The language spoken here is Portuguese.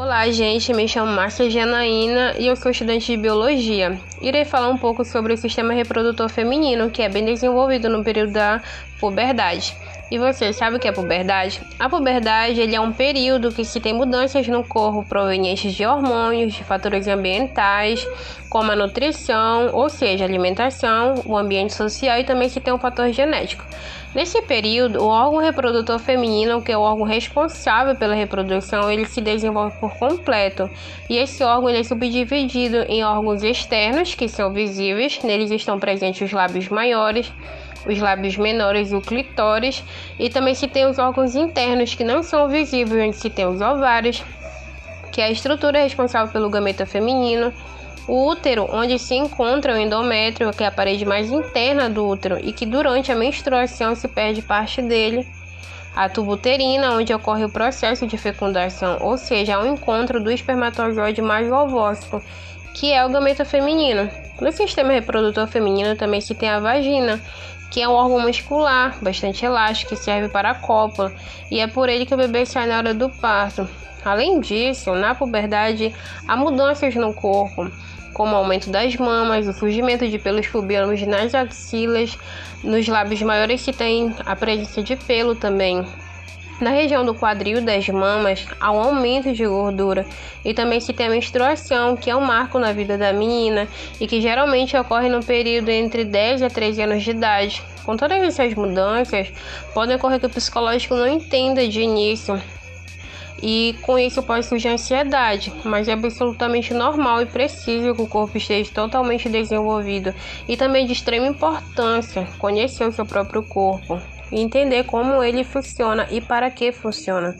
Olá, gente. Me chamo Márcia Janaína e eu sou estudante de biologia. Irei falar um pouco sobre o sistema reprodutor feminino, que é bem desenvolvido no período da puberdade. E você sabe o que é puberdade? A puberdade ele é um período que se tem mudanças no corpo provenientes de hormônios, de fatores ambientais, como a nutrição, ou seja, alimentação, o ambiente social e também se tem um fator genético. Nesse período, o órgão reprodutor feminino, que é o órgão responsável pela reprodução, ele se desenvolve por completo. E esse órgão é subdividido em órgãos externos, que são visíveis, neles estão presentes os lábios maiores, os lábios menores o clitóris, e também se tem os órgãos internos que não são visíveis, onde se tem os ovários, que é a estrutura responsável pelo gameta feminino, o útero, onde se encontra o endométrio, que é a parede mais interna do útero e que durante a menstruação se perde parte dele. A tuba uterina, onde ocorre o processo de fecundação, ou seja, o encontro do espermatozoide mais ovócito, que é o gameta feminino. No sistema reprodutor feminino também se tem a vagina, que é um órgão muscular bastante elástico que serve para a cópula, e é por ele que o bebê sai na hora do parto. Além disso, na puberdade há mudanças no corpo como o aumento das mamas, o surgimento de pelos pubianos nas axilas, nos lábios maiores se tem a presença de pelo também. Na região do quadril das mamas há um aumento de gordura e também se tem a menstruação, que é um marco na vida da menina e que geralmente ocorre no período entre 10 a 13 anos de idade. Com todas essas mudanças, pode ocorrer que o psicológico não entenda de início e com isso pode surgir ansiedade, mas é absolutamente normal e preciso que o corpo esteja totalmente desenvolvido e também de extrema importância conhecer o seu próprio corpo e entender como ele funciona e para que funciona.